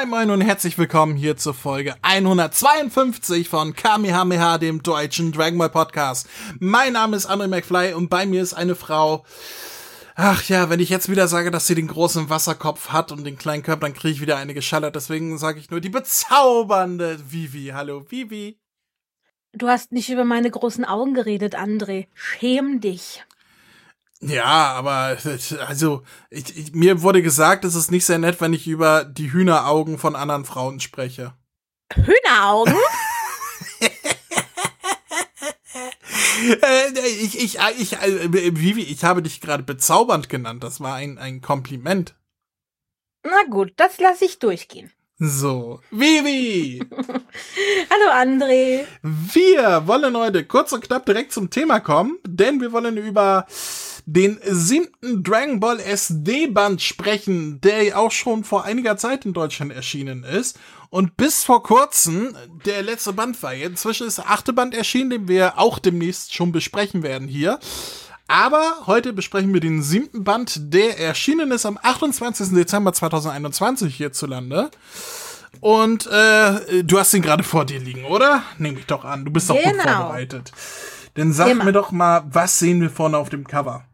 Moin Moin und herzlich willkommen hier zur Folge 152 von Kamehameha, dem deutschen Dragon Ball Podcast. Mein Name ist André McFly und bei mir ist eine Frau. Ach ja, wenn ich jetzt wieder sage, dass sie den großen Wasserkopf hat und den kleinen Körper, dann kriege ich wieder eine geschallert. Deswegen sage ich nur die bezaubernde Vivi. Hallo Vivi. Du hast nicht über meine großen Augen geredet, André. Schäm dich. Ja, aber also ich, ich, mir wurde gesagt, es ist nicht sehr nett, wenn ich über die Hühneraugen von anderen Frauen spreche. Hühneraugen? äh, ich, ich, ich, äh, Vivi, ich habe dich gerade bezaubernd genannt. Das war ein, ein Kompliment. Na gut, das lasse ich durchgehen. So, Vivi! Hallo André! Wir wollen heute kurz und knapp direkt zum Thema kommen, denn wir wollen über den siebten Dragon Ball SD-Band sprechen, der auch schon vor einiger Zeit in Deutschland erschienen ist. Und bis vor kurzem der letzte Band war. Inzwischen ist der achte Band erschienen, den wir auch demnächst schon besprechen werden hier. Aber heute besprechen wir den siebten Band, der erschienen ist am 28. Dezember 2021 hierzulande. Und äh, du hast ihn gerade vor dir liegen, oder? Nehme ich doch an. Du bist doch genau. gut vorbereitet. Dann sag Immer. mir doch mal, was sehen wir vorne auf dem Cover?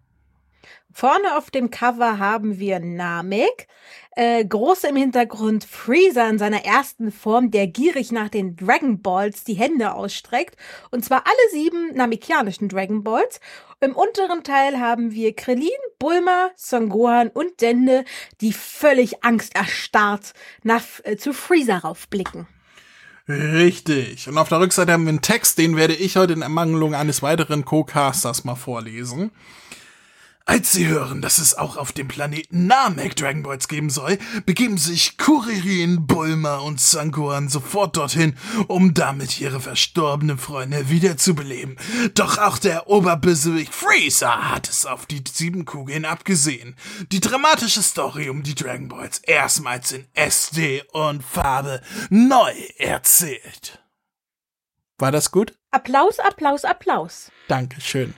Vorne auf dem Cover haben wir Namek, äh, groß im Hintergrund Freezer in seiner ersten Form, der gierig nach den Dragon Balls die Hände ausstreckt. Und zwar alle sieben namekianischen Dragon Balls. Im unteren Teil haben wir Krillin, Bulma, Son Gohan und Dende, die völlig angsterstarrt nach, äh, zu Freezer raufblicken. Richtig. Und auf der Rückseite haben wir einen Text, den werde ich heute in Ermangelung eines weiteren Co-Casters mal vorlesen. Als sie hören, dass es auch auf dem Planeten Namek Dragon Balls geben soll, begeben sich Kuririn, Bulma und Sangohan sofort dorthin, um damit ihre verstorbenen Freunde wiederzubeleben. Doch auch der Oberbösewicht Freezer hat es auf die sieben Kugeln abgesehen. Die dramatische Story um die Dragon Balls erstmals in SD und Farbe neu erzählt. War das gut? Applaus, Applaus, Applaus. Dankeschön.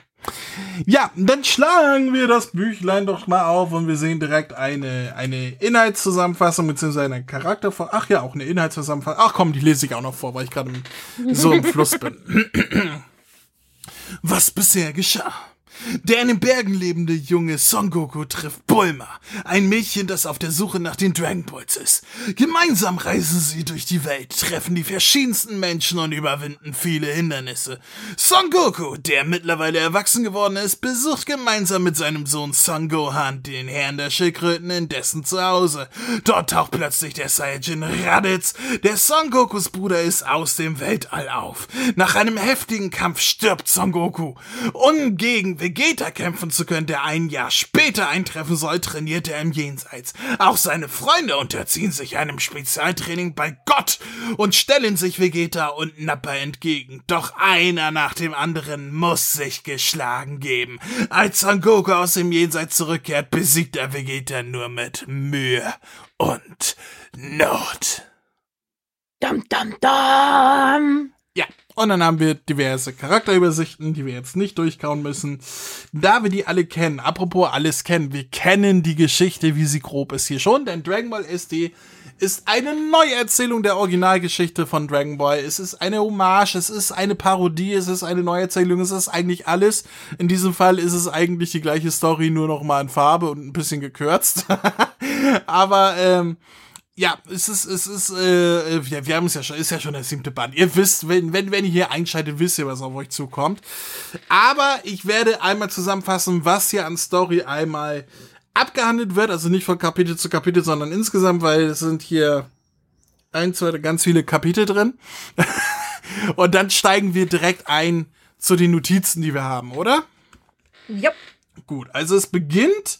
Ja, dann schlagen wir das Büchlein doch mal auf und wir sehen direkt eine, eine Inhaltszusammenfassung beziehungsweise einen Charakter vor. Ach ja, auch eine Inhaltszusammenfassung. Ach komm, die lese ich auch noch vor, weil ich gerade so im Fluss bin. Was bisher geschah. Der in den Bergen lebende junge Son Goku trifft Bulma, ein Mädchen, das auf der Suche nach den Dragon Balls ist. Gemeinsam reisen sie durch die Welt, treffen die verschiedensten Menschen und überwinden viele Hindernisse. Son Goku, der mittlerweile erwachsen geworden ist, besucht gemeinsam mit seinem Sohn Son Gohan den Herrn der Schildkröten in dessen Zuhause. Dort taucht plötzlich der Saiyajin Raditz, der Son Gokus Bruder ist, aus dem Weltall auf. Nach einem heftigen Kampf stirbt Son Goku. Um gegen Vegeta kämpfen zu können, der ein Jahr später eintreffen soll, trainiert er im Jenseits. Auch seine Freunde unterziehen sich einem Spezialtraining bei Gott und stellen sich Vegeta und Nappa entgegen. Doch einer nach dem anderen muss sich geschlagen geben. Als Son Goku aus dem Jenseits zurückkehrt, besiegt er Vegeta nur mit Mühe und Not. Dum dum dum. Ja, und dann haben wir diverse Charakterübersichten, die wir jetzt nicht durchkauen müssen. Da wir die alle kennen, apropos alles kennen, wir kennen die Geschichte, wie sie grob ist hier schon, denn Dragon Ball SD ist eine Neuerzählung der Originalgeschichte von Dragon Ball. Es ist eine Hommage, es ist eine Parodie, es ist eine Neuerzählung, es ist eigentlich alles. In diesem Fall ist es eigentlich die gleiche Story, nur noch mal in Farbe und ein bisschen gekürzt. Aber ähm, ja, es ist, es ist, äh, wir, wir haben es ja schon, ist ja schon der siebte Band. Ihr wisst, wenn, wenn, wenn ihr hier einschaltet, wisst ihr, was auf euch zukommt. Aber ich werde einmal zusammenfassen, was hier an Story einmal abgehandelt wird. Also nicht von Kapitel zu Kapitel, sondern insgesamt, weil es sind hier ein, zwei, ganz viele Kapitel drin. Und dann steigen wir direkt ein zu den Notizen, die wir haben, oder? Ja. Gut, also es beginnt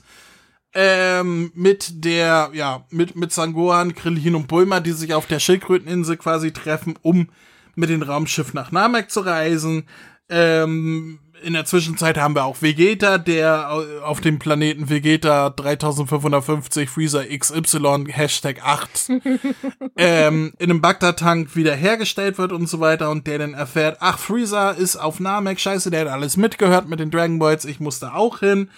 ähm, mit der, ja, mit, mit Sangohan, Krillin und Bulma, die sich auf der Schildkröteninsel quasi treffen, um mit dem Raumschiff nach Namek zu reisen. Ähm, in der Zwischenzeit haben wir auch Vegeta, der auf dem Planeten Vegeta 3550 Freezer XY Hashtag 8 ähm, in einem Bagdad-Tank wiederhergestellt wird und so weiter und der dann erfährt, ach, Freezer ist auf Namek, scheiße, der hat alles mitgehört mit den Dragon Balls, ich muss da auch hin.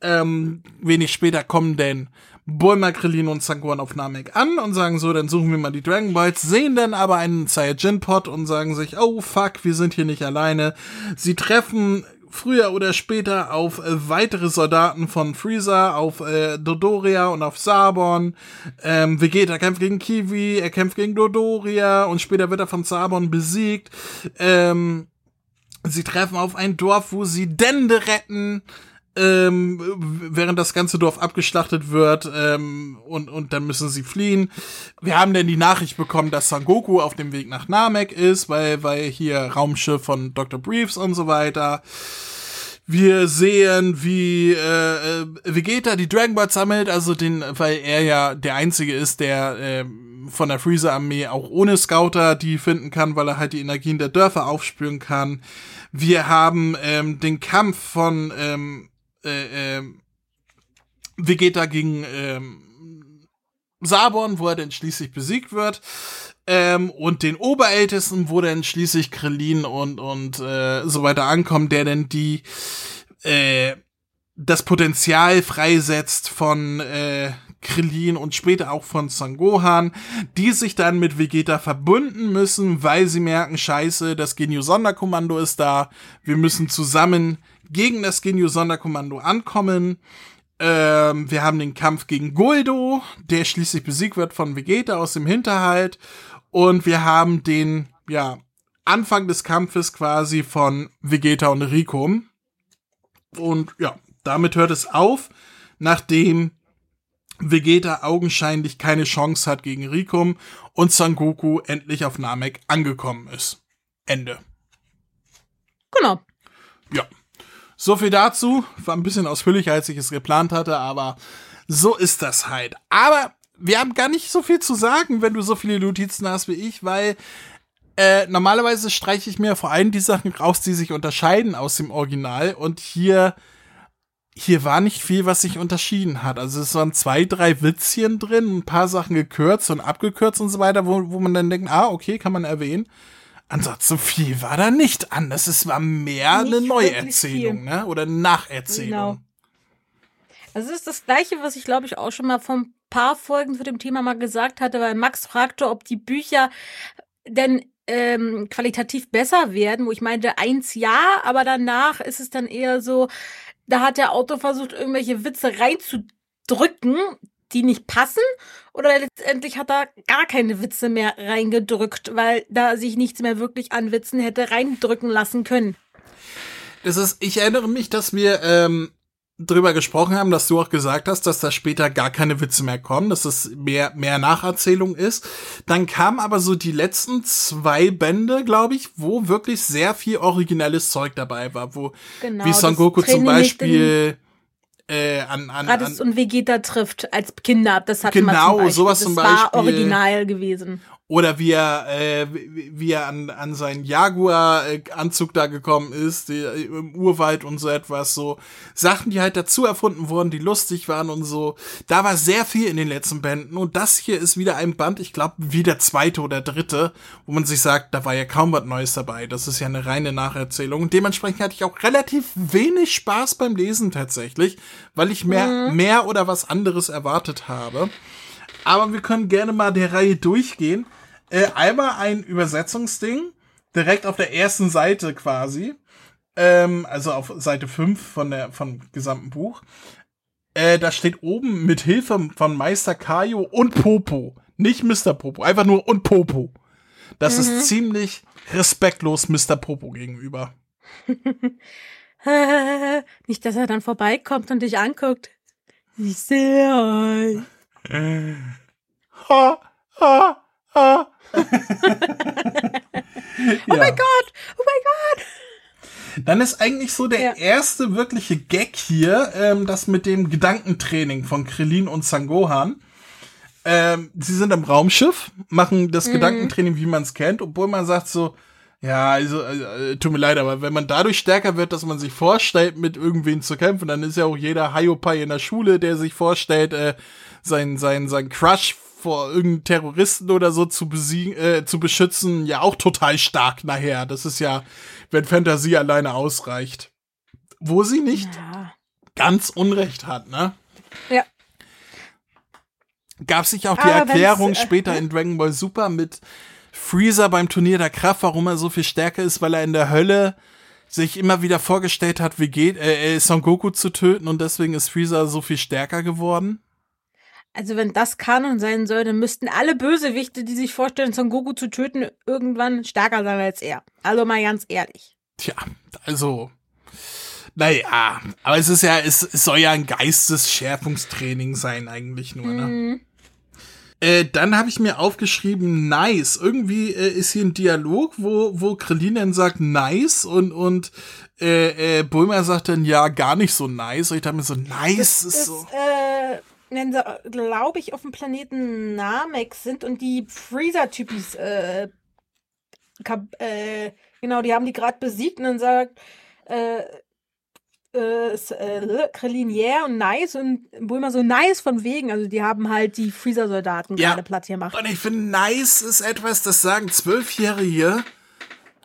Ähm, wenig später kommen denn Bulma, Krillin und Sangohan auf Namek an und sagen so, dann suchen wir mal die Dragon Balls, sehen dann aber einen Saiyajin-Pod und sagen sich, oh fuck, wir sind hier nicht alleine. Sie treffen früher oder später auf äh, weitere Soldaten von Freezer, auf äh, Dodoria und auf Sabon. Ähm, Vegeta kämpft gegen Kiwi, er kämpft gegen Dodoria und später wird er von Sabon besiegt. Ähm, sie treffen auf ein Dorf, wo sie Dende retten ähm, während das ganze Dorf abgeschlachtet wird ähm, und, und dann müssen sie fliehen. Wir haben dann die Nachricht bekommen, dass Son Goku auf dem Weg nach Namek ist, weil, weil hier Raumschiff von Dr. Briefs und so weiter. Wir sehen, wie äh, äh, Vegeta die Dragon Ball sammelt, also den, weil er ja der einzige ist, der äh, von der Freezer-Armee auch ohne Scouter die finden kann, weil er halt die Energien der Dörfer aufspüren kann. Wir haben ähm, den Kampf von ähm, äh, äh, Vegeta gegen ähm, Sabon, wo er dann schließlich besiegt wird. Ähm, und den Oberältesten, wo dann schließlich Krillin und, und äh, so weiter ankommen, der dann die äh, das Potenzial freisetzt von äh, Krillin und später auch von Sangohan, die sich dann mit Vegeta verbunden müssen, weil sie merken, scheiße, das Genio-Sonderkommando ist da, wir müssen zusammen gegen das Genio-Sonderkommando ankommen. Ähm, wir haben den Kampf gegen Guldo, der schließlich besiegt wird von Vegeta aus dem Hinterhalt. Und wir haben den, ja, Anfang des Kampfes quasi von Vegeta und Rico. Und ja, damit hört es auf, nachdem Vegeta augenscheinlich keine Chance hat gegen Rikum und Son Goku endlich auf Namek angekommen ist. Ende. Genau. Ja. So viel dazu. War ein bisschen ausführlicher, als ich es geplant hatte, aber so ist das halt. Aber wir haben gar nicht so viel zu sagen, wenn du so viele Notizen hast wie ich, weil äh, normalerweise streiche ich mir vor allem die Sachen raus, die sich unterscheiden aus dem Original. Und hier, hier war nicht viel, was sich unterschieden hat. Also es waren zwei, drei Witzchen drin, ein paar Sachen gekürzt und abgekürzt und so weiter, wo, wo man dann denkt, ah, okay, kann man erwähnen. Ansonsten viel war da nicht anders. Es war mehr nicht eine Neuerzählung, ne? Oder eine Nacherzählung. Genau. Also es ist das Gleiche, was ich glaube ich auch schon mal vor ein paar Folgen zu dem Thema mal gesagt hatte, weil Max fragte, ob die Bücher denn ähm, qualitativ besser werden, wo ich meinte, eins ja, aber danach ist es dann eher so, da hat der Autor versucht, irgendwelche Witze reinzudrücken, die nicht passen oder letztendlich hat er gar keine Witze mehr reingedrückt, weil da sich nichts mehr wirklich an Witzen hätte reindrücken lassen können. Das ist, ich erinnere mich, dass wir ähm, drüber gesprochen haben, dass du auch gesagt hast, dass da später gar keine Witze mehr kommen, dass es mehr, mehr Nacherzählung ist. Dann kamen aber so die letzten zwei Bände, glaube ich, wo wirklich sehr viel originelles Zeug dabei war, wo genau, wie Son Goku zum Beispiel äh, an, an, Raditz und Vegeta trifft als Kinder. Das hat genau, man zum sowas das zum Beispiel. war original gewesen. Oder wie er, äh, wie er an, an seinen Jaguar-Anzug da gekommen ist, die, im Urwald und so etwas, so Sachen, die halt dazu erfunden wurden, die lustig waren und so. Da war sehr viel in den letzten Bänden und das hier ist wieder ein Band, ich glaube, wie der zweite oder dritte, wo man sich sagt, da war ja kaum was Neues dabei. Das ist ja eine reine Nacherzählung. Und dementsprechend hatte ich auch relativ wenig Spaß beim Lesen tatsächlich, weil ich mehr, mhm. mehr oder was anderes erwartet habe. Aber wir können gerne mal der Reihe durchgehen. Äh, einmal ein Übersetzungsding, direkt auf der ersten Seite quasi. Ähm, also auf Seite 5 von der, vom gesamten Buch. Äh, da steht oben mit Hilfe von Meister Kaio und Popo. Nicht Mr. Popo, einfach nur und Popo. Das mhm. ist ziemlich respektlos Mr. Popo gegenüber. Nicht, dass er dann vorbeikommt und dich anguckt. Ich sehe euch. Ha, ha, ha. oh mein Gott, oh mein Gott. Dann ist eigentlich so der ja. erste wirkliche Gag hier, ähm, das mit dem Gedankentraining von Krillin und Sangohan. Ähm, sie sind im Raumschiff, machen das mhm. Gedankentraining, wie man es kennt, obwohl man sagt so, ja, also, äh, tut mir leid, aber wenn man dadurch stärker wird, dass man sich vorstellt, mit irgendwen zu kämpfen, dann ist ja auch jeder Hayopai in der Schule, der sich vorstellt, äh, sein, sein, sein Crush vor irgendeinem Terroristen oder so zu besiegen, äh, zu beschützen, ja auch total stark nachher. Das ist ja, wenn Fantasie alleine ausreicht. Wo sie nicht ja. ganz Unrecht hat, ne? Ja. Gab sich auch die Aber Erklärung äh, später in Dragon Ball Super mit Freezer beim Turnier der Kraft, warum er so viel stärker ist, weil er in der Hölle sich immer wieder vorgestellt hat, wie geht, äh, äh, Son Goku zu töten und deswegen ist Freezer so viel stärker geworden. Also wenn das Kanon sein soll, dann müssten alle Bösewichte, die sich vorstellen, Son Goku zu töten, irgendwann stärker sein als er. Also mal ganz ehrlich. Tja, also, naja, aber es ist ja, es, es soll ja ein Geistesschärfungstraining sein eigentlich nur, ne? Mhm. Äh, dann habe ich mir aufgeschrieben, nice. Irgendwie äh, ist hier ein Dialog, wo, wo Krillin dann sagt, nice und, und äh, äh, Bulma sagt dann, ja, gar nicht so nice. Und ich dachte mir so, nice Das ist so. äh, wenn sie, glaube ich, auf dem Planeten Namek sind und die Freezer-Typis, äh, äh, genau, die haben die gerade besiegt und dann sagt, äh, äh, äh, Krillin, yeah und nice und Bulma so nice von wegen. Also die haben halt die Freezer-Soldaten Ja. gerade platt gemacht. Und ich finde, nice ist etwas, das sagen Zwölfjährige,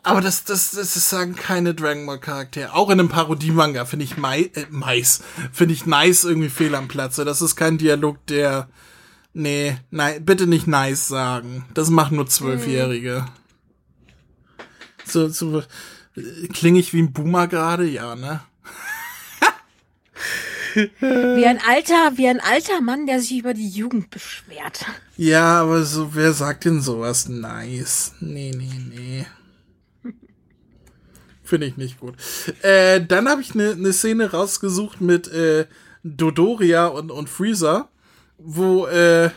aber das, das, das, das sagen keine Dragon Ball Charaktere. Auch in einem Parodie-Manga finde ich Mai, äh, Mais, finde ich nice irgendwie fehl am Platze. Das ist kein Dialog, der, nee, nein, bitte nicht nice sagen. Das machen nur Zwölfjährige. So, so, äh, klinge ich wie ein Boomer gerade? Ja, ne? Wie ein alter, wie ein alter Mann, der sich über die Jugend beschwert. Ja, aber so, wer sagt denn sowas? Nice. Nee, nee, nee. Finde ich nicht gut. Äh, dann habe ich eine ne Szene rausgesucht mit äh, Dodoria und, und Freezer, wo äh,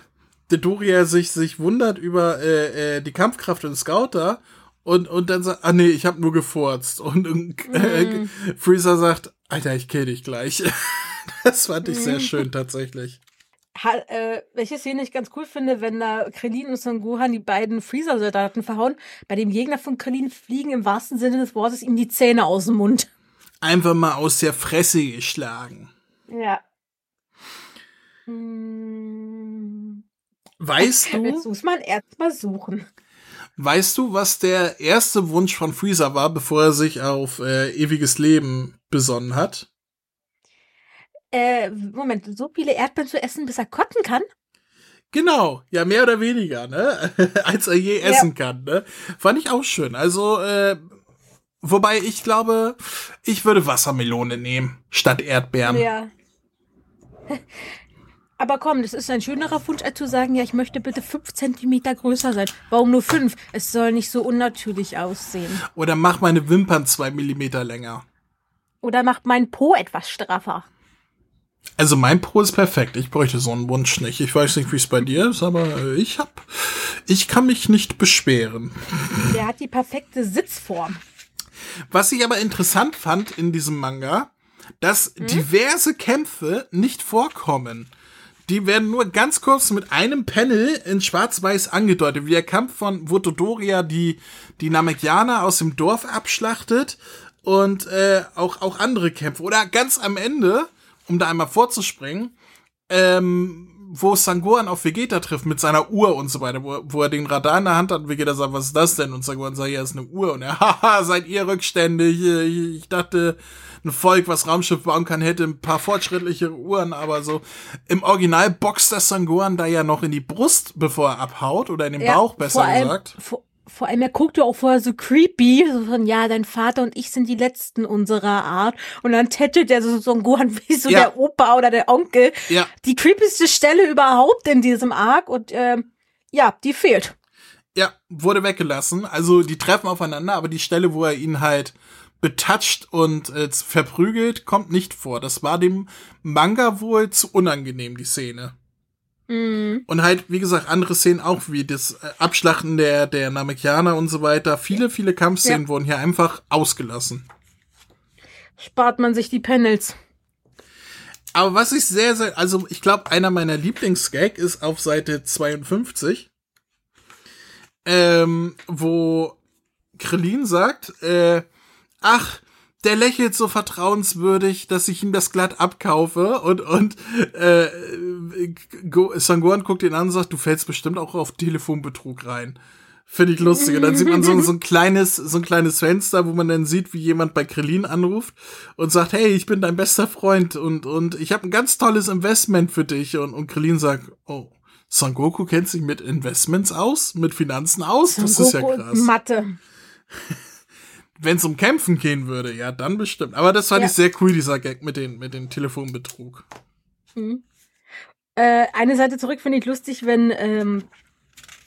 Dodoria sich, sich wundert über äh, äh, die Kampfkraft und Scouter und, und dann sagt, ah nee, ich habe nur gefurzt. Und, und äh, Freezer sagt, Alter, ich kill dich gleich. das fand ich sehr schön tatsächlich. Ha, äh, welche Szene ich ganz cool finde, wenn da Krillin und Son Gohan die beiden Freezer-Soldaten verhauen. Bei dem Gegner von Krillin fliegen im wahrsten Sinne des Wortes ihm die Zähne aus dem Mund. Einfach mal aus der Fresse geschlagen. Ja. Hm, Weißt jetzt du, muss man erst mal suchen. weißt du, was der erste Wunsch von Freezer war, bevor er sich auf äh, ewiges Leben besonnen hat? Äh, Moment, so viele Erdbeeren zu essen, bis er kotzen kann? Genau, ja, mehr oder weniger, ne? Als er je Ja. essen kann, ne? Fand ich auch schön. Also, äh, wobei ich glaube, ich würde Wassermelone nehmen, statt Erdbeeren. Ja. Aber komm, das ist ein schönerer Wunsch, als zu sagen, ja, ich möchte bitte fünf Zentimeter größer sein. Warum nur fünf? Es soll nicht so unnatürlich aussehen. Oder mach meine Wimpern zwei Millimeter länger. Oder macht mein Po etwas straffer. Also mein Po ist perfekt. Ich bräuchte so einen Wunsch nicht. Ich weiß nicht, wie es bei dir ist, aber ich hab, ich kann mich nicht beschweren. Der hat die perfekte Sitzform. Was ich aber interessant fand in diesem Manga, dass Hm? diverse Kämpfe nicht vorkommen. Die werden nur ganz kurz mit einem Panel in Schwarz-Weiß angedeutet, wie der Kampf von wo Dodoria die, die Namekianer aus dem Dorf abschlachtet und äh, auch, auch andere Kämpfe. Oder ganz am Ende, um da einmal vorzuspringen, ähm, wo Sangohan auf Vegeta trifft mit seiner Uhr und so weiter, wo, wo er den Radar in der Hand hat und Vegeta sagt, was ist das denn? Und Sangohan sagt, ja, ist eine Uhr. Und er, haha, seid ihr rückständig? Ich, ich dachte, ein Volk, was Raumschiff bauen kann, hätte ein paar fortschrittliche Uhren, aber so im Original boxt das Sangohan da ja noch in die Brust, bevor er abhaut, oder in den Bauch, besser vor allem, gesagt. Vor, vor allem, er guckte auch vorher so creepy, so von, ja, dein Vater und ich sind die Letzten unserer Art. Und dann tätschelt er so, so ein Gohan wie so Ja. der Opa oder der Onkel. Ja. Die creepyste Stelle überhaupt in diesem Arc und, ähm, ja, die fehlt. Ja, wurde weggelassen. Also die treffen aufeinander, aber die Stelle, wo er ihn halt betatscht und äh, verprügelt, kommt nicht vor. Das war dem Manga wohl zu unangenehm, die Szene. Mhm. Und halt, wie gesagt, andere Szenen auch, wie das äh, Abschlachten der, der Namekianer und so weiter. Viele, viele Kampfszenen Ja. wurden hier einfach ausgelassen. Spart man sich die Panels. Aber was ich sehr, sehr, also ich glaube, einer meiner Lieblingsgag ist auf Seite 52, ähm, wo Krillin sagt, äh, ach, der lächelt so vertrauenswürdig, dass ich ihm das glatt abkaufe und und äh, Go- Sangohan guckt ihn an und sagt, du fällst bestimmt auch auf Telefonbetrug rein. Finde ich lustig. Und dann sieht man so, so ein kleines, so ein kleines Fenster, wo man dann sieht, wie jemand bei Krillin anruft und sagt, hey, ich bin dein bester Freund und, und ich habe ein ganz tolles Investment für dich. Und, und Krillin sagt, oh, Son Goku kennt sich mit Investments aus, mit Finanzen aus. Son das Goku ist ja krass. Mathe. Wenn es um Kämpfen gehen würde, ja, dann bestimmt. Aber das fand Ja. ich sehr cool, dieser Gag mit den, mit den Telefonbetrug. Mhm. Äh, eine Seite zurück finde ich lustig, wenn ähm,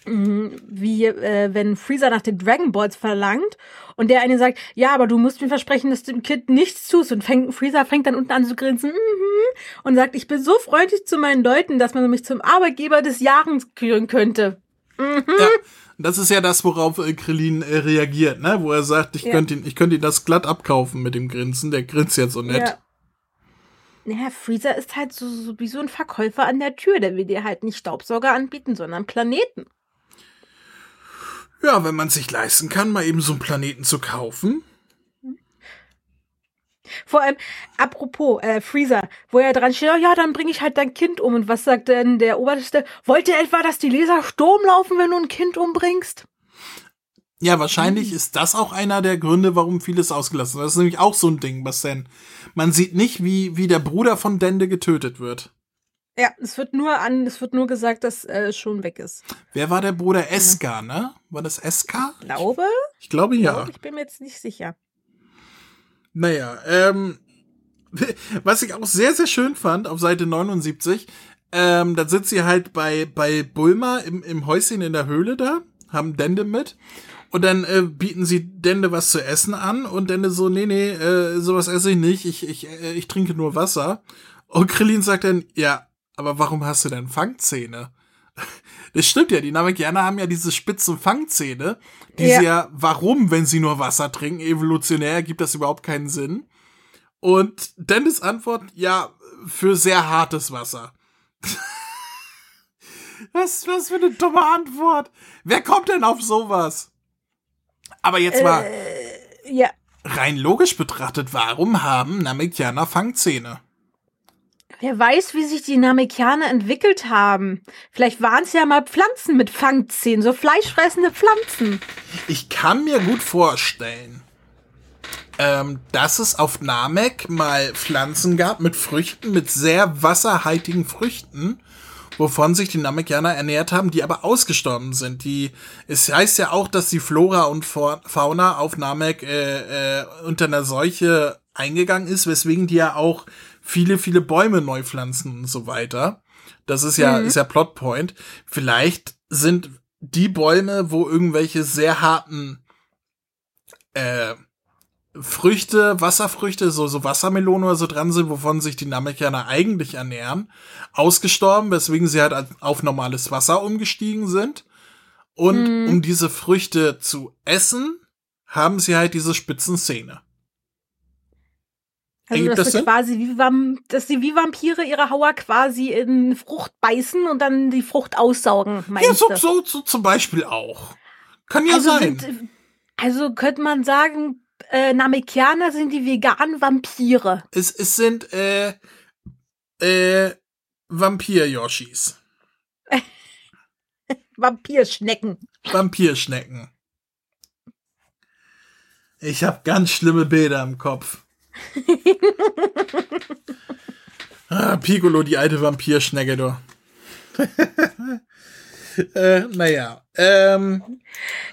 mh, wie äh, wenn Freezer nach den Dragon Balls verlangt und der eine sagt, ja, aber du musst mir versprechen, dass du dem Kind nichts tust und fängt, Freezer fängt dann unten an zu grinsen mhm, und sagt, ich bin so freundlich zu meinen Leuten, dass man mich zum Arbeitgeber des Jahres küren könnte. Mhm. Ja. Das ist ja das, worauf äh, Krillin äh, reagiert, ne? Wo er sagt, ich Ja. könnte ihn, ich könnte ihn das glatt abkaufen mit dem Grinsen. Der grinst jetzt so nett. Ja. Naja, Freezer ist halt so, so wie so ein Verkäufer an der Tür. Der will dir halt nicht Staubsauger anbieten, sondern Planeten. Ja, wenn man sich leisten kann, mal eben so einen Planeten zu kaufen. Vor allem, apropos, äh, Freezer, wo er dran steht, oh ja, dann bringe ich halt dein Kind um. Und was sagt denn der Oberste? Wollt ihr etwa, dass die Laser Sturm laufen, wenn du ein Kind umbringst? Ja, Mhm. wahrscheinlich ist das auch einer der Gründe, warum vieles ausgelassen wird. Das ist nämlich auch so ein Ding, was denn. Man sieht nicht, wie, wie der Bruder von Dende getötet wird. Ja, es wird nur an, es wird nur gesagt, dass äh, es schon weg ist. Wer war der Bruder Eska, ne? War das Eska? Glaube? Ich glaube ja. Ich bin mir jetzt nicht sicher. Naja, ähm, was ich auch sehr, sehr schön fand auf Seite 79, ähm, da sitzt sie halt bei, bei Bulma im, im Häuschen in der Höhle da, haben Dende mit. Und dann äh, bieten sie Dende was zu essen an und Dende so, nee, nee, äh, sowas esse ich nicht, ich, ich, äh, ich trinke nur Wasser. Und Krillin sagt dann, ja, aber warum hast du denn Fangzähne? Das stimmt ja, die Namekianer haben ja diese spitzen Fangzähne, die Ja. sie ja, warum, wenn sie nur Wasser trinken, evolutionär ergibt das überhaupt keinen Sinn. Und Dennis Antwort, ja, für sehr hartes Wasser. was, was für eine dumme Antwort. Wer kommt denn auf sowas? Aber jetzt mal Äh, ja. rein logisch betrachtet, warum haben Namekianer Fangzähne? Wer weiß, wie sich die Namekianer entwickelt haben. Vielleicht waren es ja mal Pflanzen mit Fangzähnen, so fleischfressende Pflanzen. Ich kann mir gut vorstellen, ähm, dass es auf Namek mal Pflanzen gab mit Früchten, mit sehr wasserhaltigen Früchten, wovon sich die Namekianer ernährt haben, die aber ausgestorben sind. Die, es heißt ja auch, dass die Flora und Fa- Fauna auf Namek äh, äh, unter einer Seuche eingegangen ist, weswegen die ja auch viele, viele Bäume neu pflanzen und so weiter. Das ist ja, Mhm. ist ja Plotpoint. Vielleicht sind die Bäume, wo irgendwelche sehr harten äh, Früchte, Wasserfrüchte, so, so Wassermelonen oder so dran sind, wovon sich die Namekianer eigentlich ernähren, ausgestorben, weswegen sie halt auf normales Wasser umgestiegen sind. Und Mhm. um diese Früchte zu essen, haben sie halt diese spitzen Zähne. Also, Ergibt dass, das quasi wie dass sie wie Vampire ihre Hauer quasi in Frucht beißen und dann die Frucht aussaugen, Ja, meinst so, du? so, so zum Beispiel auch. Kann ja also, sein. sind, also könnte man sagen, äh, Namekianer sind die veganen Vampire. es, es sind äh, äh, Vampir-Yoshis. Vampirschnecken. Vampirschnecken. Ich habe ganz schlimme Bilder im Kopf. Ah, Piccolo, die alte Vampirschnecke, du. äh, naja. Ähm,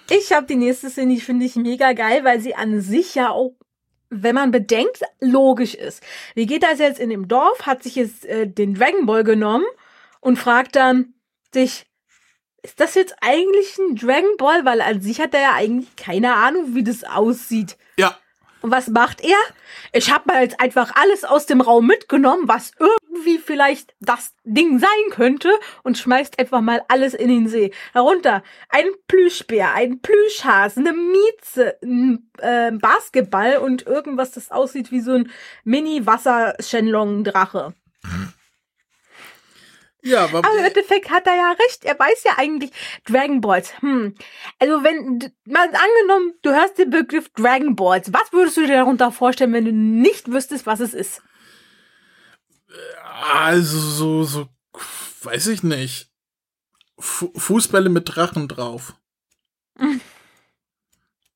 Ich habe die nächste Szene, die finde ich mega geil, weil sie an sich ja auch, wenn man bedenkt, logisch ist. Wie geht das jetzt in dem Dorf, hat sich jetzt äh, den Dragon Ball genommen und fragt dann sich, ist das jetzt eigentlich ein Dragon Ball? Weil an sich hat er ja eigentlich keine Ahnung, wie das aussieht. ja, was macht er? Ich habe mal jetzt einfach alles aus dem Raum mitgenommen, was irgendwie vielleicht das Ding sein könnte und schmeißt einfach mal alles in den See. Darunter ein Plüschbär, ein Plüschhase, eine Mieze, ein äh, Basketball und irgendwas, das aussieht wie so ein Mini-Wasser-Shenlong-Drache. Ja, aber, Aber im Endeffekt hat er ja recht. Er weiß ja eigentlich Dragon Balls. Hm. Also wenn, mal angenommen, du hörst den Begriff Dragon Balls. Was würdest du dir darunter vorstellen, wenn du nicht wüsstest, was es ist? also so, so, weiß ich nicht. Fu Fußbälle mit Drachen drauf.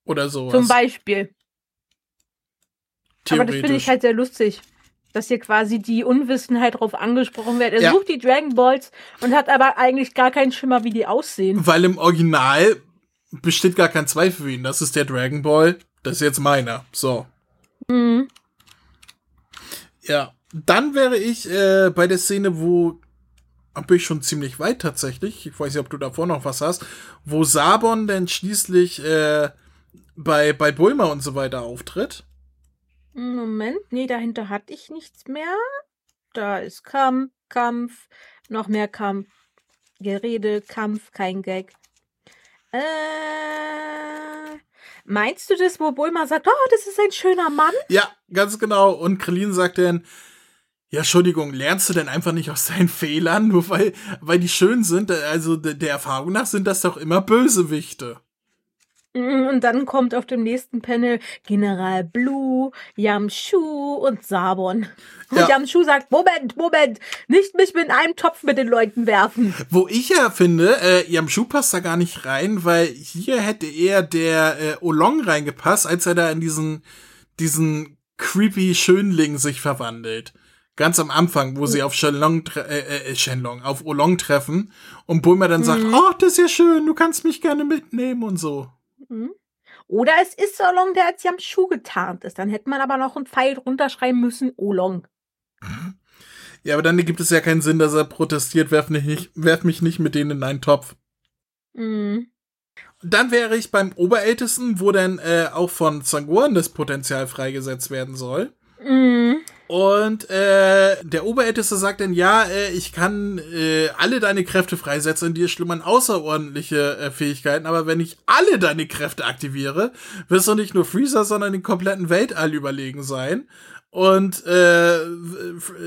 Oder sowas. Zum Beispiel. Aber das finde ich halt sehr lustig. Dass hier quasi die Unwissenheit drauf angesprochen wird. Er Ja. sucht die Dragon Balls und hat aber eigentlich gar keinen Schimmer, wie die aussehen. Weil im Original besteht gar kein Zweifel für ihn. Das ist der Dragon Ball. Das ist jetzt meiner. So. Mhm. Ja. Dann wäre ich äh, bei der Szene, wo da bin ich schon ziemlich weit tatsächlich. Ich weiß nicht, ob du davor noch was hast, wo Sabon dann schließlich äh, bei, bei Bulma und so weiter auftritt. Moment, nee, dahinter hatte ich nichts mehr. Da ist Kampf, Kampf, noch mehr Kampf, Gerede, Kampf, kein Gag. Äh, meinst du das, wo Bulma sagt, oh, das ist ein schöner Mann? Ja, ganz genau. Und Krillin sagt dann, ja, Entschuldigung, lernst du denn einfach nicht aus deinen Fehlern, nur weil, weil die schön sind? Also der der Erfahrung nach sind das doch immer Bösewichte. Mm, Und dann kommt auf dem nächsten Panel General Blue, Yamshu und Sabon. Und Ja. Yamshu sagt, Moment, Moment, nicht mich mit einem Topf mit den Leuten werfen. Wo ich ja finde, äh, Yamshu passt da gar nicht rein, weil hier hätte eher der äh, Olong reingepasst, als er da in diesen, diesen creepy Schönling sich verwandelt. Ganz am Anfang, wo sie auf Shenlong, tre- äh, äh, Shenlong, auf Olong treffen und Bulma dann sagt, oh, das ist ja schön, du kannst mich gerne mitnehmen und so. Mhm. Oder es ist Olong, der als Yamshu getarnt ist. Dann hätte man aber noch einen Pfeil runterschreiben müssen, Olong. Ja, aber dann gibt es ja keinen Sinn, dass er protestiert, werf, nicht, werf mich nicht mit denen in einen Topf. Mhm. Dann wäre ich beim Oberältesten, wo dann äh, auch von Zangoran das Potenzial freigesetzt werden soll. Mhm. Und äh, der Oberälteste sagt dann, ja, äh, ich kann äh, alle deine Kräfte freisetzen, dir schlummern außerordentliche äh, Fähigkeiten, aber wenn ich alle deine Kräfte aktiviere, wirst du nicht nur Freezer, sondern den kompletten Weltall überlegen sein. Und äh,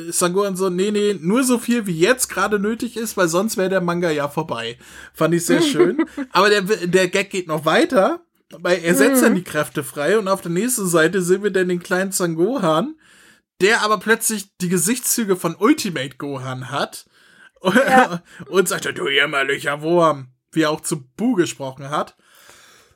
Sangoran so, nee, nee, nur so viel wie jetzt gerade nötig ist, weil sonst wäre der Manga ja vorbei. Fand ich sehr schön. aber der, der Gag geht noch weiter, weil er setzt dann die Kräfte frei und auf der nächsten Seite sehen wir dann den kleinen Sangohan, der aber plötzlich die Gesichtszüge von Ultimate Gohan hat Ja. und sagt, du jämmerlicher Wurm, wie er auch zu Bu gesprochen hat.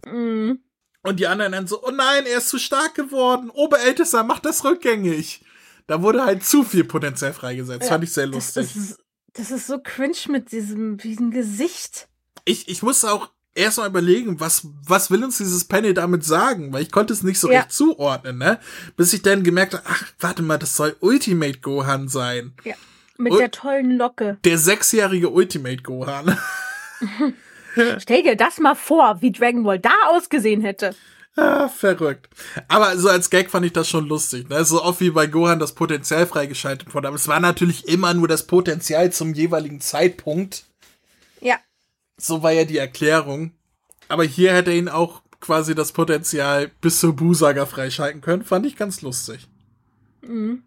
Mhm. Und die anderen dann so, oh nein, er ist zu stark geworden. Oberältester, mach das rückgängig. Da wurde halt zu viel Potenzial freigesetzt. Ja, Fand ich sehr lustig. das, ist, das ist so cringe mit diesem, diesem Gesicht. ich, ich musste auch erstmal überlegen, was, was will uns dieses Panel damit sagen? Weil ich konnte es nicht so Ja. recht zuordnen, ne? Bis ich dann gemerkt habe, ach, warte mal, das soll Ultimate Gohan sein. Mit Ul- der tollen Locke. Der sechsjährige Ultimate Gohan. Stell dir das mal vor, wie Dragon Ball da ausgesehen hätte. Ah, verrückt. Aber so als Gag fand ich das schon lustig. Ne? So oft wie bei Gohan das Potenzial freigeschaltet wurde. Aber es war natürlich immer nur das Potenzial zum jeweiligen Zeitpunkt. Ja. So war ja die Erklärung. Aber hier hätte ihn auch quasi das Potenzial bis zur Bu-Saga freischalten können. Fand ich ganz lustig. Mhm.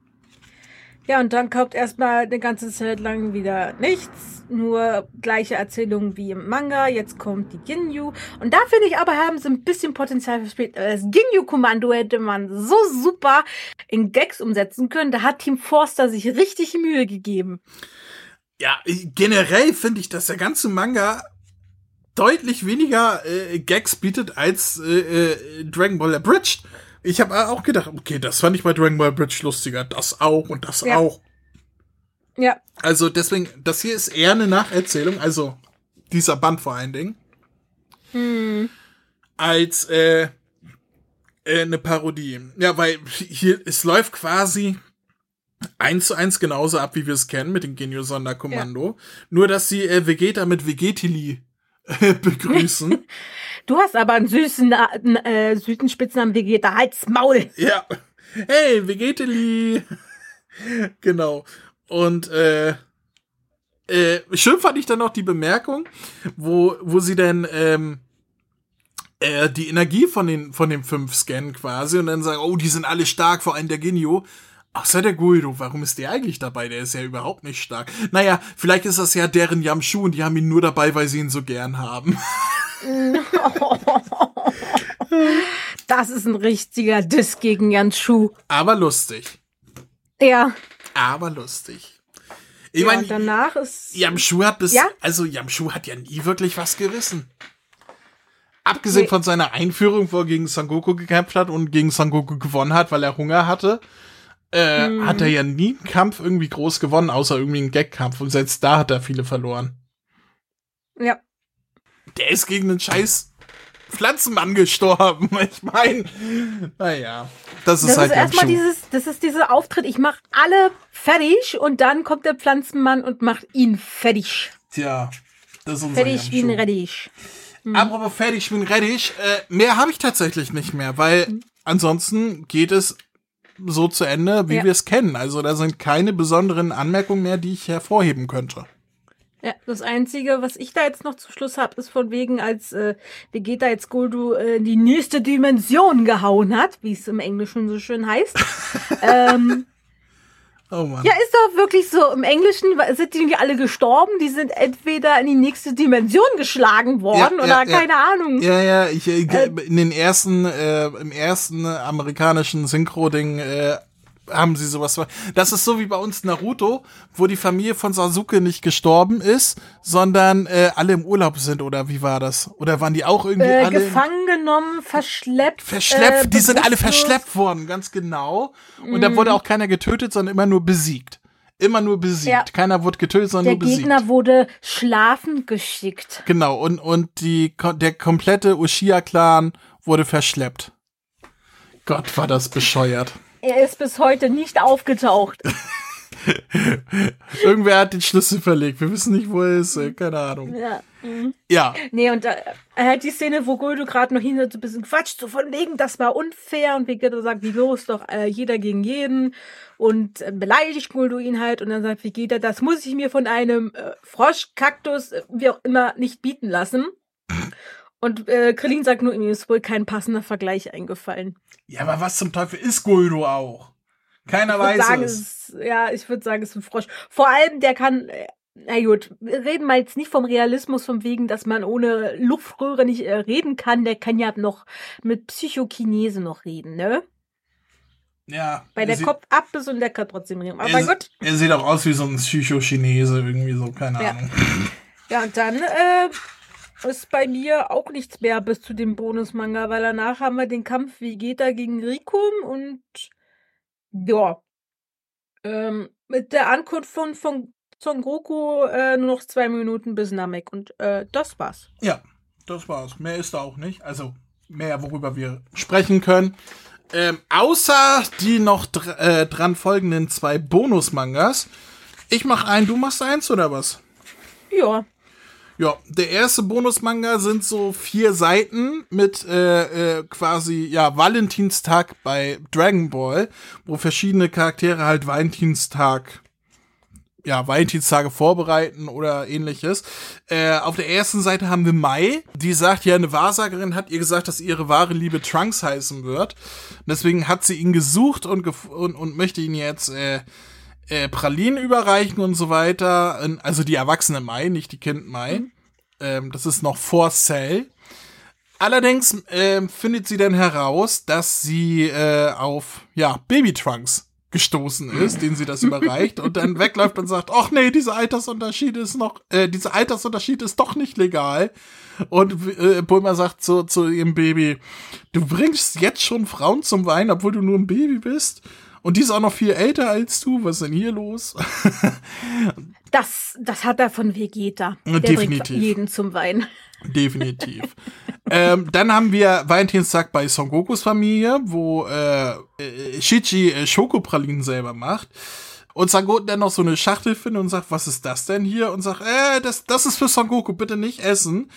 Ja, und dann kommt erstmal eine ganze Zeit lang wieder nichts. Nur gleiche Erzählungen wie im Manga. Jetzt kommt die Ginyu. Und da finde ich aber, haben sie ein bisschen Potenzial verspielt. Das Ginyu-Kommando hätte man so super in Gags umsetzen können. Da hat Team Forster sich richtig Mühe gegeben. Ja, generell finde ich, dass der ganze Manga deutlich weniger äh, Gags bietet als äh, äh, Dragon Ball Abridged. Ich habe auch gedacht, okay, das fand ich bei Dragon Ball Abridged lustiger. Das auch und das Ja. auch. Ja. Also deswegen, das hier ist eher eine Nacherzählung, also dieser Band vor allen Dingen, Hm. als äh, äh, eine Parodie. Ja, weil hier, es läuft quasi eins zu eins genauso ab, wie wir es kennen mit dem Genio Sonderkommando. Nur, dass sie äh, Vegeta mit Vegetili äh, begrüßen. Du hast aber einen süßen, äh, süßen Spitznamen Vegeta. Halt's Maul. ja. Hey, Vegetili! genau. Und äh, äh, schön fand ich dann noch die Bemerkung, wo, wo sie dann ähm, äh, die Energie von den, von den fünf scannen quasi und dann sagen, oh, die sind alle stark, vor allem der Ginyu. Außer der Guido, warum ist der eigentlich dabei? Der ist ja überhaupt nicht stark. Naja, vielleicht ist das ja deren Yamshu und die haben ihn nur dabei, weil sie ihn so gern haben. Das ist ein richtiger Diss gegen Jan Schuh. Aber lustig. Ja. Aber lustig. Ich ja meine, danach ist. Yamshu hat bis, Ja? also Yamshu hat ja nie wirklich was gerissen. Abgesehen nee. von seiner Einführung, wo er gegen Sangoku gekämpft hat und gegen Sangoku gewonnen hat, weil er Hunger hatte, äh, mhm. hat er ja nie einen Kampf irgendwie groß gewonnen, außer irgendwie einen Gag-Kampf. Und selbst da hat er viele verloren. Ja. Der ist gegen einen scheiß Pflanzenmann gestorben. Ich meine, naja, das ist das halt ist erstmal dieses, das ist dieser Auftritt, ich mach alle fertig und dann kommt der Pflanzenmann und macht ihn fertig. Tja, das ist unser Fertig wie ein Rettich. Mhm. Apropos fertig wie ein Rettich, äh, mehr habe ich tatsächlich nicht mehr, weil mhm. ansonsten geht es so zu Ende, wie ja. wir es kennen. Also da sind keine besonderen Anmerkungen mehr, die ich hervorheben könnte. Ja, das Einzige, was ich da jetzt noch zum Schluss habe, ist von wegen, als äh, Vegeta jetzt Goldu äh, in die nächste Dimension gehauen hat, wie es im Englischen so schön heißt. ähm, oh Mann. Ja, ist doch wirklich so. Im Englischen sind die alle gestorben. Die sind entweder in die nächste Dimension geschlagen worden ja, oder ja, keine ja. Ahnung. Ja, ja, ich, äh, in den ersten, äh, im ersten amerikanischen Synchro-Ding äh, haben sie sowas. Das ist so wie bei uns Naruto, wo die Familie von Sasuke nicht gestorben ist, sondern äh, alle im Urlaub sind oder wie war das? Oder waren die auch irgendwie äh, alle gefangen genommen, verschleppt? Verschleppt, äh, die sind alle verschleppt worden, ganz genau. Und mm. da wurde auch keiner getötet, sondern immer nur besiegt. Immer nur besiegt. Ja. Keiner wurde getötet, sondern der nur besiegt. Der Gegner wurde schlafend geschickt. Genau, und, und die, der komplette Ushia-Clan wurde verschleppt. Gott, war das bescheuert. Er ist bis heute nicht aufgetaucht. Irgendwer hat den Schlüssel verlegt. Wir wissen nicht, wo er ist. Keine Ahnung. Ja. Mhm. Ja. Nee, und äh, er hat die Szene, wo Goldo gerade noch hin so ein bisschen quatscht, so von wegen, das war unfair. Und Vegeta sagt, wie los, doch äh, jeder gegen jeden. Und äh, beleidigt Goldo ihn halt. Und dann sagt Vegeta, das muss ich mir von einem äh, Frosch, Kaktus, äh, wie auch immer, nicht bieten lassen. Und äh, Krillin sagt nur, mir ist wohl kein passender Vergleich eingefallen. Ja, aber was zum Teufel ist Guldo auch? Keiner weiß sagen, es. es. Ja, ich würde sagen, es ist ein Frosch. Vor allem, der kann, äh, na gut, wir reden mal jetzt nicht vom Realismus, vom wegen, dass man ohne Luftröhre nicht äh, reden kann. Der kann ja noch mit Psychokinese noch reden, ne? Ja. Weil der Kopf ab ist und der kann trotzdem reden. Aber er, gut. Er sieht auch aus wie so ein Psychochinese, irgendwie so, keine ja. Ahnung. Ja, und dann, äh, ist bei mir auch nichts mehr bis zu dem Bonusmanga, weil danach haben wir den Kampf Vegeta gegen Rikum und ja. Ähm, mit der Ankunft von, von Son Goku äh, nur noch zwei Minuten bis Namek und äh, das war's. Ja, das war's. Mehr ist da auch nicht. Also mehr, worüber wir sprechen können. Ähm, außer die noch dr äh, dran folgenden zwei Bonusmangas. Ich mach einen, du machst eins oder was? Ja. Ja, der erste Bonusmanga sind so vier Seiten mit äh, äh, quasi ja Valentinstag bei Dragon Ball, wo verschiedene Charaktere halt Valentinstag ja, Valentinstage vorbereiten oder ähnliches. Äh, auf der ersten Seite haben wir Mai, die sagt, ja, eine Wahrsagerin hat ihr gesagt, dass ihre wahre Liebe Trunks heißen wird. Und deswegen hat sie ihn gesucht und, gef und, und möchte ihn jetzt äh, äh, Pralinen überreichen und so weiter. Also die erwachsene Mai, nicht die Kind Mai. Mhm. Ähm, das ist noch vor Cell. Allerdings äh, findet sie dann heraus, dass sie äh, auf ja Baby Trunks gestoßen ist, den sie das überreicht und dann wegläuft und sagt, ach nee, dieser Altersunterschied ist noch, äh, dieser Altersunterschied ist doch nicht legal. Und äh, Bulma sagt zu, zu ihrem Baby, du bringst jetzt schon Frauen zum Weinen, obwohl du nur ein Baby bist. Und die ist auch noch viel älter als du. Was ist denn hier los? das, das hat er von Vegeta. Der Definitiv. jeden zum Wein. Definitiv. ähm, dann haben wir Valentinstag bei Son Gokus Familie, wo äh, äh Shichi äh, Schokopralinen selber macht. Und Son Goku dann noch so eine Schachtel findet und sagt, was ist das denn hier? Und sagt, äh, das, das ist für Son Goku, bitte nicht essen.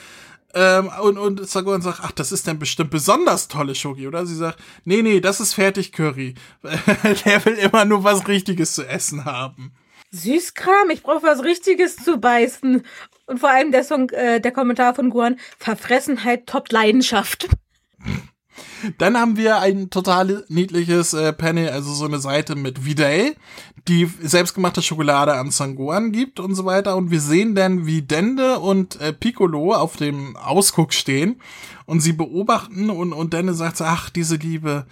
Ähm, und, und Sagoran sagt, ach, das ist dann bestimmt besonders tolle Schoki, oder? Sie sagt, nee, nee, das ist Fertig-Curry. Der will immer nur was Richtiges zu essen haben. Süßkram, ich brauche was Richtiges zu beißen. Und vor allem der Song, äh, der Kommentar von Guan, Verfressenheit top Leidenschaft. Dann haben wir ein total niedliches äh, Panel, also so eine Seite mit Videl, die selbstgemachte Schokolade an Sangoan gibt und so weiter. Und wir sehen dann, wie Dende und äh, Piccolo auf dem Ausguck stehen und sie beobachten und, und Dende sagt, ach, diese Liebe,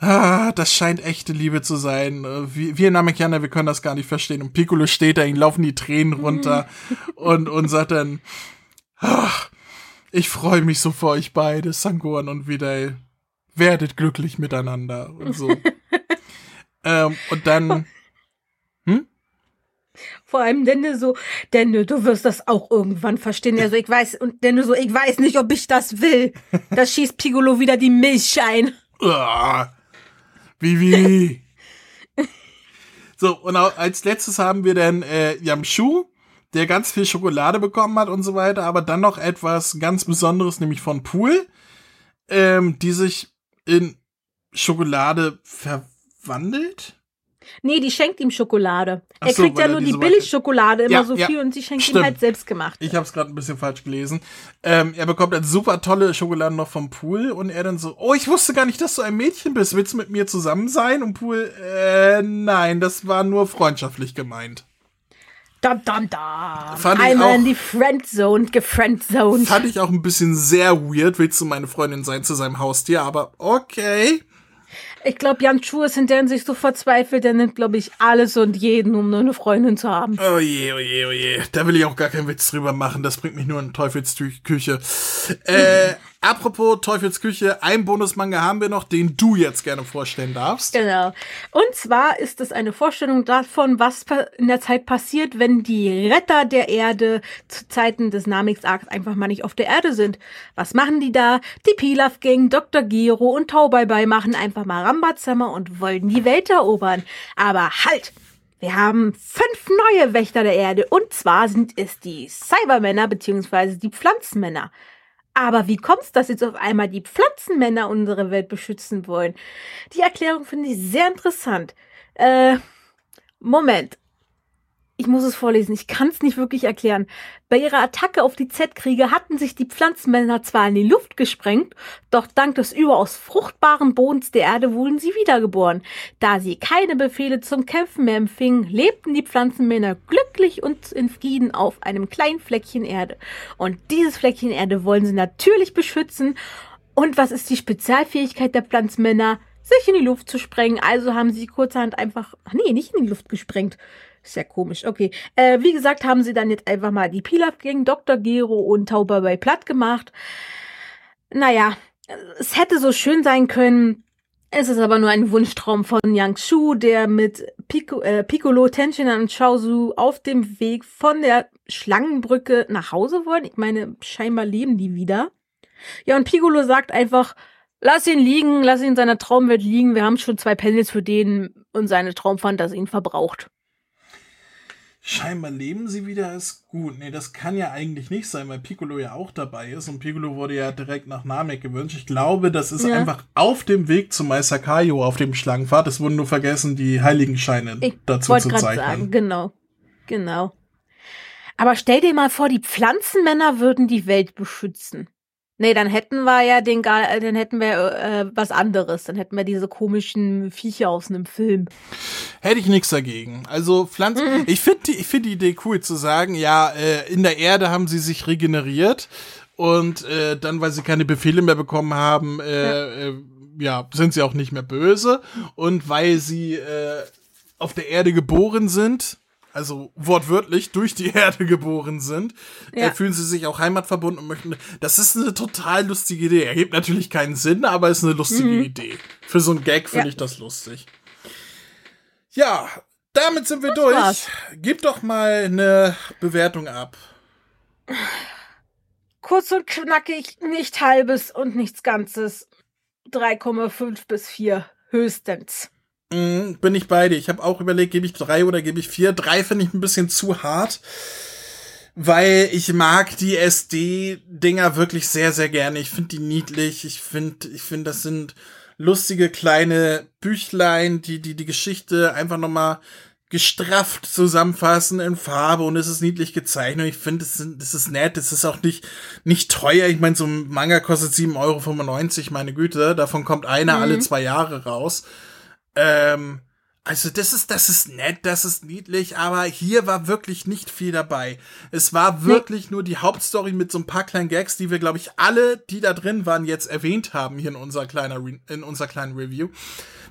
ah, das scheint echte Liebe zu sein. Äh, wir, wir Namekianer, wir können das gar nicht verstehen. Und Piccolo steht da, ihm laufen die Tränen runter und, und sagt dann, ach, Ich freue mich so für euch beide, Sangoran und Vidal. Werdet glücklich miteinander und so. ähm, und dann. Hm? Vor allem Dende so, Dende, du wirst das auch irgendwann verstehen. Also ich weiß, und Dende so, ich weiß nicht, ob ich das will. Da schießt Pigolo wieder die Milch ein. Wie, wie. so, und als letztes haben wir dann äh, Yamshu, der ganz viel Schokolade bekommen hat und so weiter, aber dann noch etwas ganz Besonderes, nämlich von Pool, ähm, die sich in Schokolade verwandelt. Nee, die schenkt ihm Schokolade. Ach er kriegt ja nur die Billigschokolade immer ja, so viel und sie schenkt stimmt. ihm halt selbst gemacht. Ich habe es gerade ein bisschen falsch gelesen. Ähm, er bekommt dann super tolle Schokolade noch vom Pool und er dann so, oh, ich wusste gar nicht, dass du ein Mädchen bist. Willst du mit mir zusammen sein? Und Pool, äh, nein, das war nur freundschaftlich gemeint. Dam, dam, dam. Fand Einmal in die Friendzone, gefriendzoned. Fand ich auch ein bisschen sehr weird. Willst du meine Freundin sein zu seinem Haustier? Aber okay. Ich glaube, Jan Schuh ist in der Hinsicht so verzweifelt, der nimmt, glaube ich, alles und jeden, um nur eine Freundin zu haben. Oh je, oh je, oh je. Da will ich auch gar keinen Witz drüber machen. Das bringt mich nur in Teufelsküche. Äh, Apropos Teufelsküche, ein Bonusmanga haben wir noch, den du jetzt gerne vorstellen darfst. Genau. Und zwar ist es eine Vorstellung davon, was in der Zeit passiert, wenn die Retter der Erde zu Zeiten des Namix-Arcs einfach mal nicht auf der Erde sind. Was machen die da? Die Pilaf Gang, Dr. Giro und Taubeibai machen einfach mal Rambazimmer und wollen die Welt erobern. Aber halt! Wir haben fünf neue Wächter der Erde und zwar sind es die Cybermänner bzw. die Pflanzenmänner. Aber wie kommt es, dass jetzt auf einmal die Pflanzenmänner unsere Welt beschützen wollen? Die Erklärung finde ich sehr interessant. Äh, Moment ich muss es vorlesen, ich kann es nicht wirklich erklären. Bei ihrer Attacke auf die Z-Krieger hatten sich die Pflanzenmänner zwar in die Luft gesprengt, doch dank des überaus fruchtbaren Bodens der Erde wurden sie wiedergeboren. Da sie keine Befehle zum Kämpfen mehr empfingen, lebten die Pflanzenmänner glücklich und in Frieden auf einem kleinen Fleckchen Erde. Und dieses Fleckchen Erde wollen sie natürlich beschützen. Und was ist die Spezialfähigkeit der Pflanzenmänner? Sich in die Luft zu sprengen. Also haben sie kurzerhand einfach, ach nee, nicht in die Luft gesprengt sehr komisch. Okay. Äh, wie gesagt, haben sie dann jetzt einfach mal die Pilaf gegen Dr. Gero und Tauber bei platt gemacht. Naja, es hätte so schön sein können. Es ist aber nur ein Wunschtraum von Yang Shu, der mit Pico, äh, Piccolo, Tenshin und Shaozu auf dem Weg von der Schlangenbrücke nach Hause wollen. Ich meine, scheinbar leben die wieder. Ja, und Piccolo sagt einfach, lass ihn liegen, lass ihn in seiner Traumwelt liegen. Wir haben schon zwei Pendels für den und seine Traumfantasien verbraucht. Scheinbar leben sie wieder, ist gut. Nee, das kann ja eigentlich nicht sein, weil Piccolo ja auch dabei ist und Piccolo wurde ja direkt nach Namek gewünscht. Ich glaube, das ist ja. einfach auf dem Weg zu Meister Kaio auf dem Schlangenpfad. Es wurden nur vergessen, die Heiligenscheine ich dazu zu zeichnen. Sagen, genau. Genau. Aber stell dir mal vor, die Pflanzenmänner würden die Welt beschützen. Nee, dann hätten wir ja den dann hätten wir äh, was anderes. Dann hätten wir diese komischen Viecher aus einem Film. Hätte ich nichts dagegen. Also Pflanzen. Mhm. Ich finde die, ich finde die Idee cool zu sagen, ja, äh, in der Erde haben sie sich regeneriert und äh, dann, weil sie keine Befehle mehr bekommen haben, äh, ja. Äh, ja, sind sie auch nicht mehr böse und weil sie äh, auf der Erde geboren sind, also wortwörtlich durch die Erde geboren sind, ja. äh, fühlen sie sich auch heimatverbunden und möchten. Das ist eine total lustige Idee. Ergibt natürlich keinen Sinn, aber ist eine lustige mhm. Idee. Für so einen Gag finde ja. ich das lustig. Ja, damit sind wir das durch. War's. Gib doch mal eine Bewertung ab. Kurz und knackig, nicht halbes und nichts Ganzes. 3,5 bis 4 höchstens. Mm, bin ich bei dir. Ich habe auch überlegt, gebe ich drei oder gebe ich vier. Drei finde ich ein bisschen zu hart, weil ich mag die SD-Dinger wirklich sehr, sehr gerne. Ich finde die niedlich. Ich finde, ich finde, das sind lustige kleine Büchlein, die die die Geschichte einfach noch mal gestrafft zusammenfassen in Farbe und es ist niedlich gezeichnet. Ich finde, es ist, ist nett. Es ist auch nicht, nicht teuer. Ich meine, so ein Manga kostet 7,95 Euro, meine Güte. Davon kommt einer mhm. alle zwei Jahre raus. Ähm, also das ist, das ist nett, das ist niedlich, aber hier war wirklich nicht viel dabei. Es war wirklich nee. nur die Hauptstory mit so ein paar kleinen Gags, die wir, glaube ich, alle, die da drin waren, jetzt erwähnt haben hier in unserer kleiner, in unserer kleinen Review.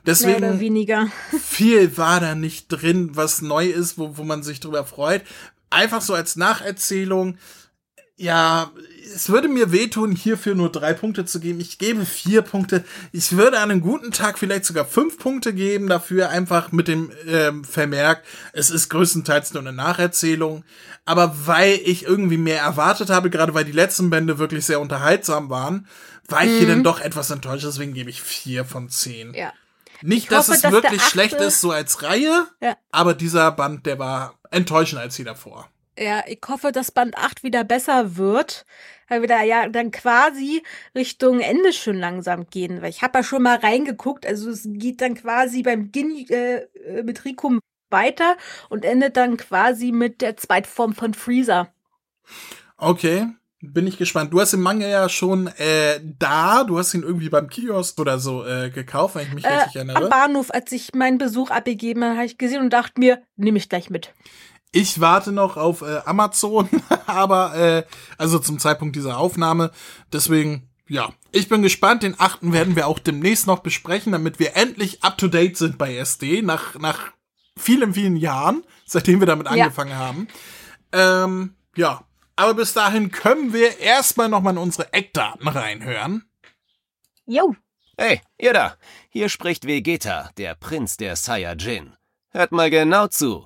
Deswegen Mehr oder weniger. viel war da nicht drin, was neu ist, wo, wo man sich drüber freut. Einfach so als Nacherzählung ja, es würde mir wehtun, hierfür nur drei Punkte zu geben. Ich gebe vier Punkte. Ich würde an einem guten Tag vielleicht sogar fünf Punkte geben dafür, einfach mit dem ähm, Vermerk, es ist größtenteils nur eine Nacherzählung. Aber weil ich irgendwie mehr erwartet habe, gerade weil die letzten Bände wirklich sehr unterhaltsam waren, war ich mhm. hier dann doch etwas enttäuscht. Deswegen gebe ich vier von zehn. Ja. Nicht, dass hoffe, es dass wirklich schlecht ist, so als Reihe, ja. aber dieser Band, der war enttäuschend als die davor. Ja, ich hoffe, dass Band 8 wieder besser wird, weil wir da ja dann quasi Richtung Ende schon langsam gehen. Weil ich habe ja schon mal reingeguckt, also es geht dann quasi beim Beginn äh, äh, mit Rikum weiter und endet dann quasi mit der Zweitform von Freezer. Okay, bin ich gespannt. Du hast den Manga ja schon äh, da, du hast ihn irgendwie beim Kiosk oder so äh, gekauft, wenn ich mich äh, richtig erinnere. Am Bahnhof, als ich meinen Besuch abgegeben habe, habe ich gesehen und dachte mir, nehme ich gleich mit. Ich warte noch auf äh, Amazon, aber äh, also zum Zeitpunkt dieser Aufnahme. Deswegen, ja, ich bin gespannt. Den achten werden wir auch demnächst noch besprechen, damit wir endlich up to date sind bei SD nach nach vielen vielen Jahren, seitdem wir damit ja. angefangen haben. Ähm, ja, aber bis dahin können wir erstmal noch mal in unsere Eckdaten reinhören. Jo. Hey, ihr da. Hier spricht Vegeta, der Prinz der Saiyajin. Hört mal genau zu.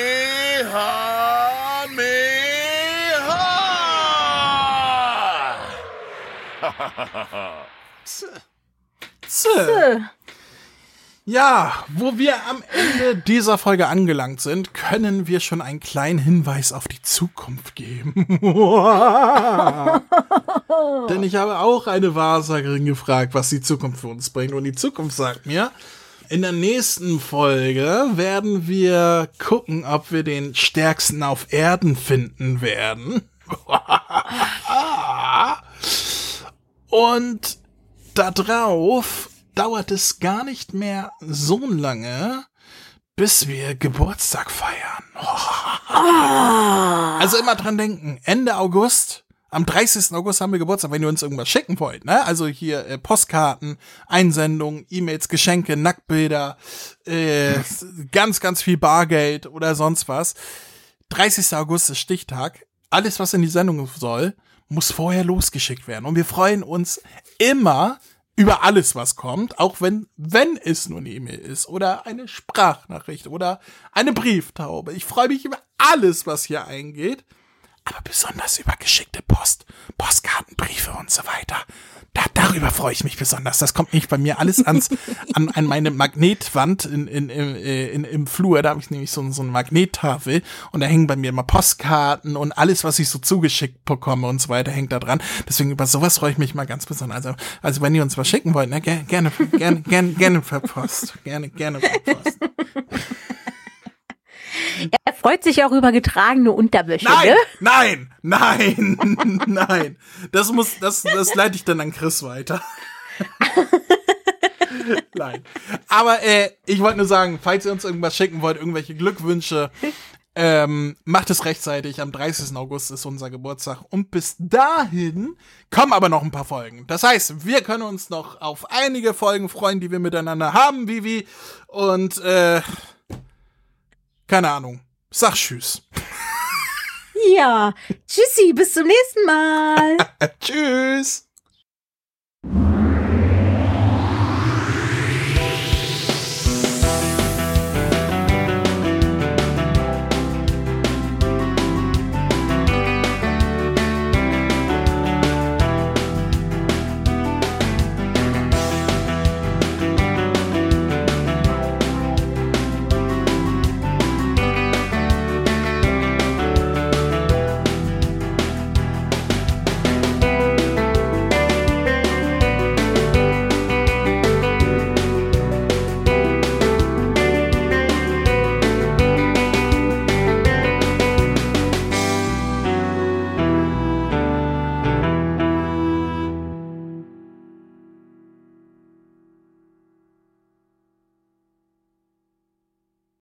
Ja, wo wir am Ende dieser Folge angelangt sind, können wir schon einen kleinen Hinweis auf die Zukunft geben. Denn ich habe auch eine Wahrsagerin gefragt, was die Zukunft für uns bringt. Und die Zukunft sagt mir, in der nächsten Folge werden wir gucken, ob wir den stärksten auf Erden finden werden. Und darauf dauert es gar nicht mehr so lange, bis wir Geburtstag feiern. Oh. Also immer dran denken, Ende August, am 30. August haben wir Geburtstag, wenn ihr uns irgendwas schicken wollt, ne? Also hier äh, Postkarten, Einsendungen, E-Mails, Geschenke, Nacktbilder, äh, ganz, ganz viel Bargeld oder sonst was. 30. August ist Stichtag. Alles, was in die Sendung soll, muss vorher losgeschickt werden. Und wir freuen uns immer über alles, was kommt, auch wenn, wenn es nur eine E-Mail ist oder eine Sprachnachricht oder eine Brieftaube. Ich freue mich über alles, was hier eingeht, aber besonders über geschickte Post, Postkarten, Briefe und so weiter. Da, darüber freue ich mich besonders. Das kommt nicht bei mir alles ans, an, an meine Magnetwand in, in, in, in, im Flur. Da habe ich nämlich so, so eine Magnettafel und da hängen bei mir immer Postkarten und alles, was ich so zugeschickt bekomme und so weiter, hängt da dran. Deswegen über sowas freue ich mich mal ganz besonders. Also, also wenn ihr uns was schicken wollt, ne, gerne, gerne, gerne, gerne, gerne per Post. Gerne, gerne per Post. Er freut sich auch über getragene Unterwäsche, nein, ne? Nein, nein, nein. Das muss, das, das leite ich dann an Chris weiter. nein. Aber äh, ich wollte nur sagen, falls ihr uns irgendwas schicken wollt, irgendwelche Glückwünsche, ähm, macht es rechtzeitig. Am 30. August ist unser Geburtstag. Und bis dahin kommen aber noch ein paar Folgen. Das heißt, wir können uns noch auf einige Folgen freuen, die wir miteinander haben, Vivi. Und äh, keine Ahnung. Sag Tschüss. Ja, tschüssi, bis zum nächsten Mal. Tschüss.